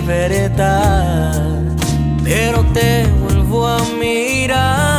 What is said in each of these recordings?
mi pero te vuelvo a mirar.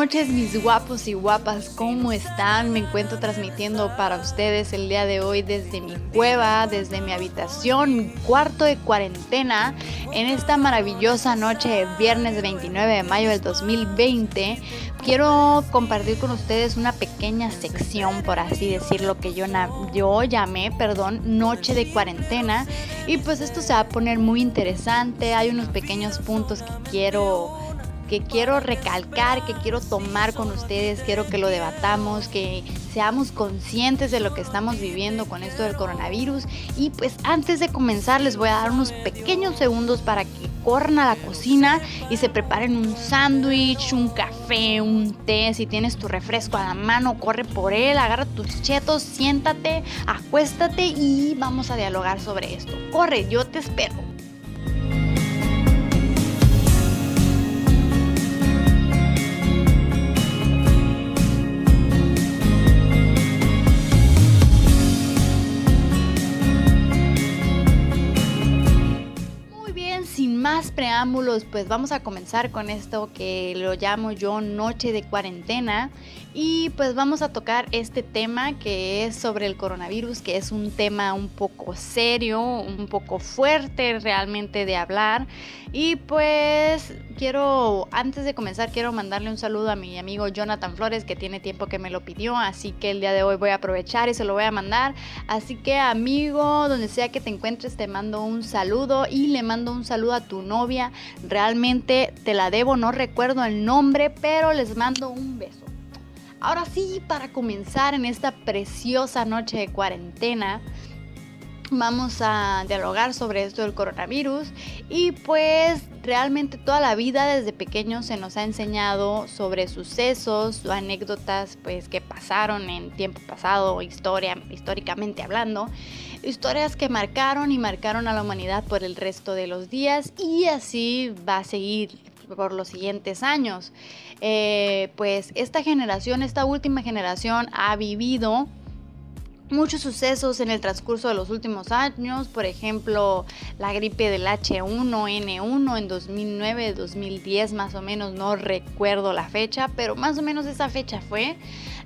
Noches mis guapos y guapas, ¿cómo están? Me encuentro transmitiendo para ustedes el día de hoy desde mi cueva, desde mi habitación, mi cuarto de cuarentena, en esta maravillosa noche de viernes 29 de mayo del 2020 quiero compartir con ustedes una pequeña sección, por así decirlo, que yo, yo llamé, perdón, noche de cuarentena. Y pues esto se va a poner muy interesante. Hay unos pequeños puntos que quiero que quiero recalcar, que quiero tomar con ustedes, quiero que lo debatamos, que seamos conscientes de lo que estamos viviendo con esto del coronavirus. Y pues antes de comenzar les voy a dar unos pequeños segundos para que corran a la cocina y se preparen un sándwich, un café, un té. Si tienes tu refresco a la mano, corre por él, agarra tus chetos, siéntate, acuéstate y vamos a dialogar sobre esto. Corre, yo te espero. Pues vamos a comenzar con esto que lo llamo yo noche de cuarentena. Y pues vamos a tocar este tema que es sobre el coronavirus, que es un tema un poco serio, un poco fuerte realmente de hablar. Y pues quiero, antes de comenzar, quiero mandarle un saludo a mi amigo Jonathan Flores, que tiene tiempo que me lo pidió, así que el día de hoy voy a aprovechar y se lo voy a mandar. Así que amigo, donde sea que te encuentres, te mando un saludo y le mando un saludo a tu novia. Realmente te la debo, no recuerdo el nombre, pero les mando un beso. Ahora sí, para comenzar en esta preciosa noche de cuarentena, vamos a dialogar sobre esto del coronavirus. Y pues realmente toda la vida desde pequeños se nos ha enseñado sobre sucesos o anécdotas pues que pasaron en tiempo pasado, historia, históricamente hablando, historias que marcaron y marcaron a la humanidad por el resto de los días. Y así va a seguir por los siguientes años. Eh, pues esta generación, esta última generación ha vivido muchos sucesos en el transcurso de los últimos años, por ejemplo, la gripe del H1N1 en 2009, 2010 más o menos, no recuerdo la fecha, pero más o menos esa fecha fue.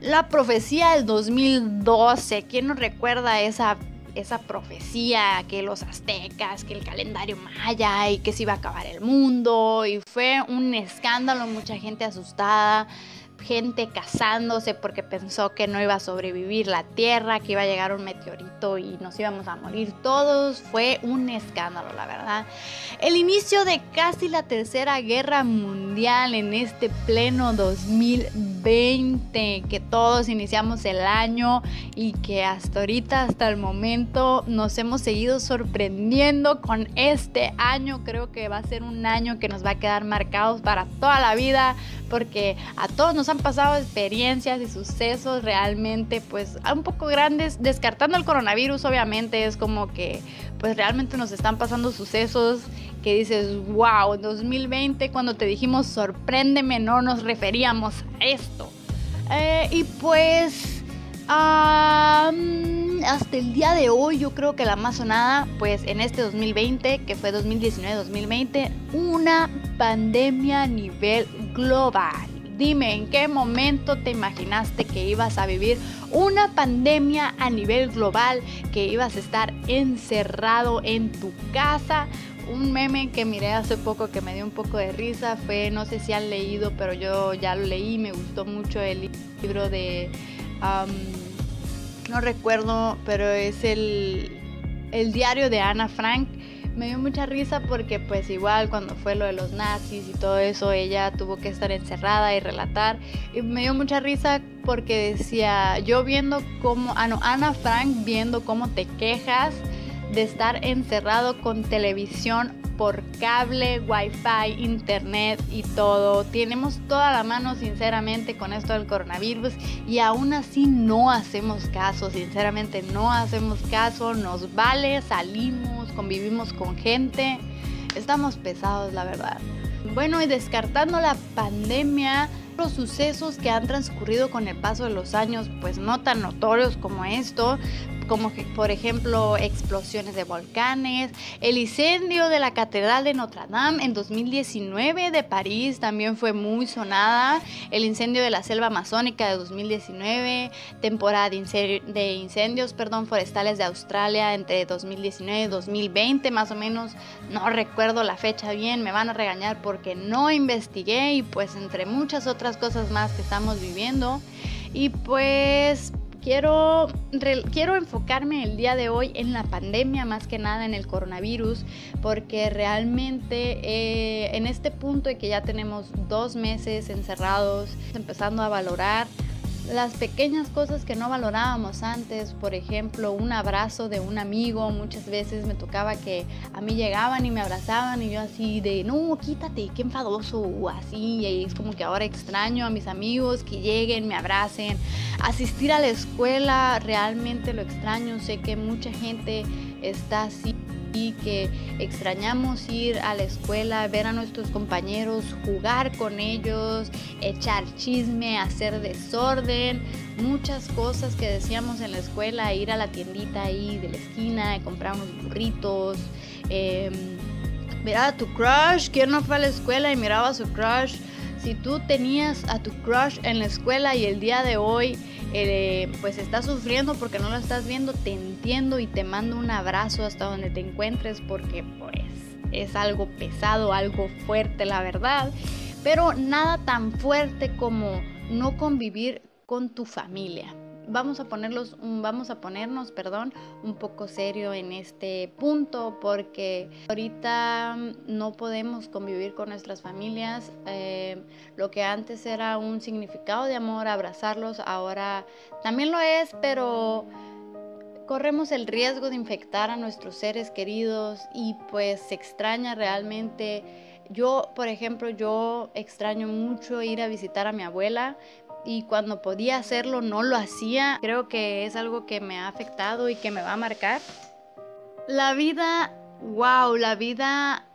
La profecía del 2012, ¿quién no recuerda esa esa profecía que los aztecas, que el calendario maya y que se iba a acabar el mundo y fue un escándalo, mucha gente asustada, gente casándose porque pensó que no iba a sobrevivir la Tierra, que iba a llegar un meteorito y nos íbamos a morir todos. Fue un escándalo, la verdad. El inicio de casi la Tercera Guerra Mundial en este pleno 2020, que todos iniciamos el año y que hasta ahorita, hasta el momento, nos hemos seguido sorprendiendo con este año. Creo que va a ser un año que nos va a quedar marcados para toda la vida porque a todos nos han pasado experiencias y sucesos realmente pues un poco grandes, descartando el coronavirus obviamente es como que pues realmente nos están pasando sucesos que dices, wow, en 2020 cuando te dijimos sorpréndeme no nos referíamos a esto. Eh, y pues hasta el día de hoy yo creo que la más sonada, pues en este 2020, que fue 2019-2020, una pandemia a nivel global. Dime, ¿en qué momento te imaginaste que ibas a vivir una pandemia a nivel global, que ibas a estar encerrado en tu casa? Un meme que miré hace poco que me dio un poco de risa fue, no sé si han leído, pero yo ya lo leí, me gustó mucho el libro de, no recuerdo, pero es el, el diario de Ana Frank me dio mucha risa porque pues igual cuando fue lo de los nazis y todo eso, ella tuvo que estar encerrada y relatar. Y me dio mucha risa porque decía, yo viendo cómo, ah no, Ana Frank viendo cómo te quejas de estar encerrado con televisión por cable, wifi, internet y todo. Tenemos toda la mano sinceramente con esto del coronavirus y aún así no hacemos caso, sinceramente no hacemos caso, nos vale, salimos, convivimos con gente, estamos pesados la verdad. Bueno, y descartando la pandemia, los sucesos que han transcurrido con el paso de los años, pues no tan notorios como esto, como por ejemplo explosiones de volcanes, el incendio de la Catedral de Notre Dame en 2019 de París también fue muy sonada, el incendio de la selva amazónica de 2019, temporada de incendios perdón, forestales de Australia entre 2019 y 2020 más o menos, no recuerdo la fecha bien, me van a regañar porque no investigué y pues entre muchas otras cosas más que estamos viviendo. Y pues quiero, quiero enfocarme el día de hoy en la pandemia, más que nada en el coronavirus, porque realmente eh, en este punto de que ya tenemos dos meses encerrados, empezando a valorar las pequeñas cosas que no valorábamos antes, por ejemplo, un abrazo de un amigo, muchas veces me tocaba que a mí llegaban y me abrazaban y yo así de, no, quítate, qué enfadoso, o así, y es como que ahora extraño a mis amigos que lleguen, me abracen, asistir a la escuela, realmente lo extraño, sé que mucha gente está así que extrañamos ir a la escuela, ver a nuestros compañeros, jugar con ellos, echar chisme, hacer desorden, muchas cosas que decíamos en la escuela, ir a la tiendita ahí de la esquina, comprar unos burritos. Eh, mirar a tu crush, ¿quién no fue a la escuela y miraba a su crush? Si tú tenías a tu crush en la escuela y el día de hoy eh, pues estás sufriendo porque no lo estás viendo, te entiendo y te mando un abrazo hasta donde te encuentres porque pues es algo pesado, algo fuerte la verdad, pero nada tan fuerte como no convivir con tu familia vamos a ponerlos, vamos a ponernos, perdón, un poco serio en este punto porque ahorita no podemos convivir con nuestras familias. Eh, lo que antes era un significado de amor, abrazarlos, ahora también lo es, pero corremos el riesgo de infectar a nuestros seres queridos y pues se extraña realmente. Yo, por ejemplo, yo extraño mucho ir a visitar a mi abuela y cuando podía hacerlo no lo hacía. Creo que es algo que me ha afectado y que me va a marcar. La vida, wow, la vida,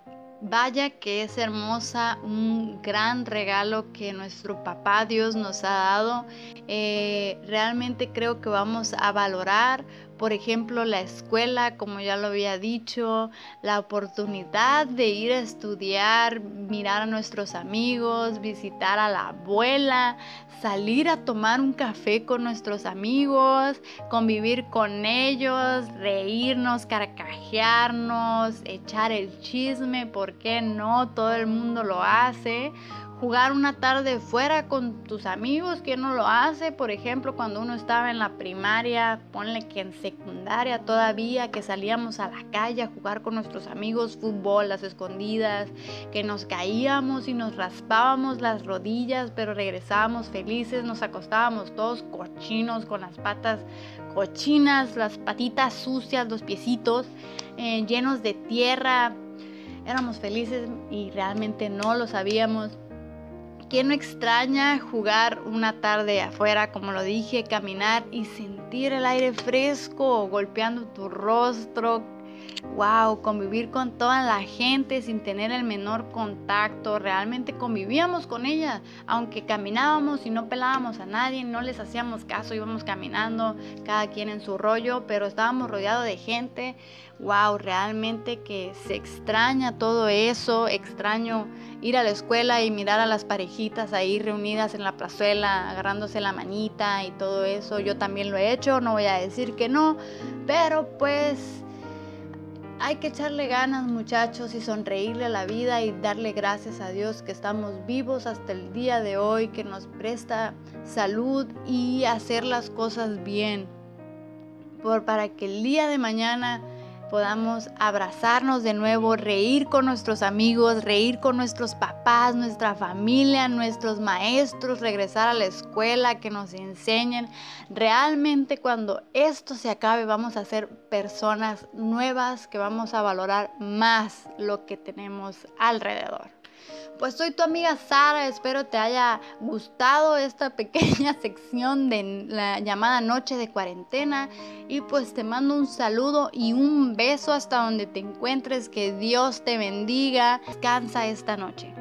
vaya que es hermosa, un gran regalo que nuestro papá Dios nos ha dado. Eh, realmente creo que vamos a valorar por ejemplo, la escuela, como ya lo había dicho, la oportunidad de ir a estudiar, mirar a nuestros amigos, visitar a la abuela, salir a tomar un café con nuestros amigos, convivir con ellos, reírnos, carcajearnos, echar el chisme, ¿por qué no? Todo el mundo lo hace jugar una tarde fuera con tus amigos, ¿quién no lo hace? Por ejemplo, cuando uno estaba en la primaria, ponle que en secundaria todavía, que salíamos a la calle a jugar con nuestros amigos fútbol, las escondidas, que nos caíamos y nos raspábamos las rodillas, pero regresábamos felices, nos acostábamos todos cochinos con las patas cochinas, las patitas sucias, los piecitos eh, llenos de tierra. Éramos felices y realmente no lo sabíamos. ¿Quién no extraña jugar una tarde afuera, como lo dije, caminar y sentir el aire fresco golpeando tu rostro? Wow, convivir con toda la gente sin tener el menor contacto. Realmente convivíamos con ella, aunque caminábamos y no pelábamos a nadie, no les hacíamos caso, íbamos caminando, cada quien en su rollo, pero estábamos rodeados de gente. Wow, realmente que se extraña todo eso, extraño ir a la escuela y mirar a las parejitas ahí reunidas en la plazuela, agarrándose la manita y todo eso. Yo también lo he hecho, no voy a decir que no, pero pues hay que echarle ganas muchachos y sonreírle a la vida y darle gracias a Dios que estamos vivos hasta el día de hoy, que nos presta salud y hacer las cosas bien. Por, para que el día de mañana podamos abrazarnos de nuevo, reír con nuestros amigos, reír con nuestros papás, nuestra familia, nuestros maestros, regresar a la escuela, que nos enseñen. Realmente cuando esto se acabe vamos a ser personas nuevas que vamos a valorar más lo que tenemos alrededor. Pues soy tu amiga Sara, espero te haya gustado esta pequeña sección de la llamada noche de cuarentena y pues te mando un saludo y un beso hasta donde te encuentres, que Dios te bendiga, descansa esta noche.